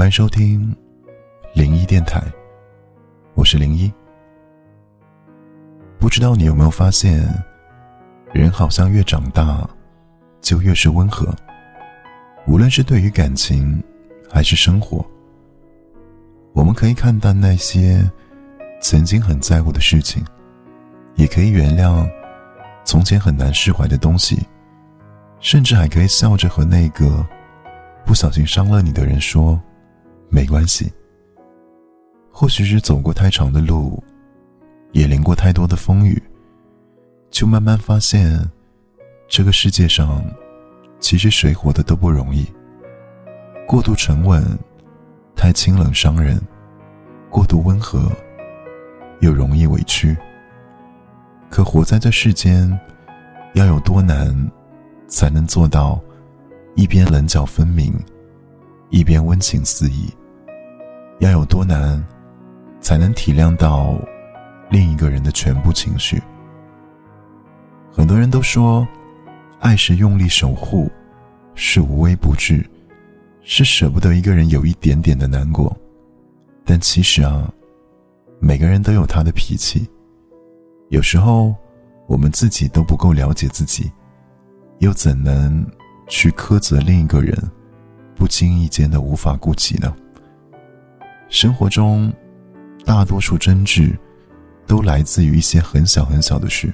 欢迎收听零一电台，我是零一。不知道你有没有发现，人好像越长大，就越是温和。无论是对于感情，还是生活，我们可以看淡那些曾经很在乎的事情，也可以原谅从前很难释怀的东西，甚至还可以笑着和那个不小心伤了你的人说。没关系。或许是走过太长的路，也淋过太多的风雨，就慢慢发现，这个世界上，其实谁活的都不容易。过度沉稳，太清冷伤人；过度温和，又容易委屈。可活在这世间，要有多难，才能做到一边棱角分明，一边温情四溢？要有多难，才能体谅到另一个人的全部情绪？很多人都说，爱是用力守护，是无微不至，是舍不得一个人有一点点的难过。但其实啊，每个人都有他的脾气。有时候，我们自己都不够了解自己，又怎能去苛责另一个人不经意间的无法顾及呢？生活中，大多数争执，都来自于一些很小很小的事。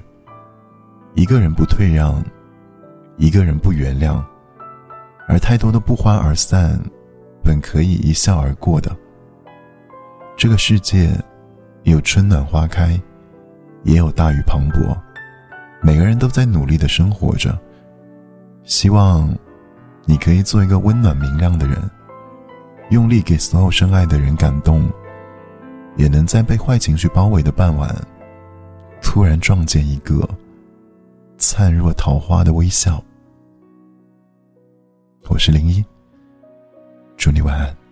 一个人不退让，一个人不原谅，而太多的不欢而散，本可以一笑而过的。这个世界，有春暖花开，也有大雨磅礴，每个人都在努力的生活着。希望，你可以做一个温暖明亮的人。用力给所有深爱的人感动，也能在被坏情绪包围的傍晚，突然撞见一个灿若桃花的微笑。我是零一，祝你晚安。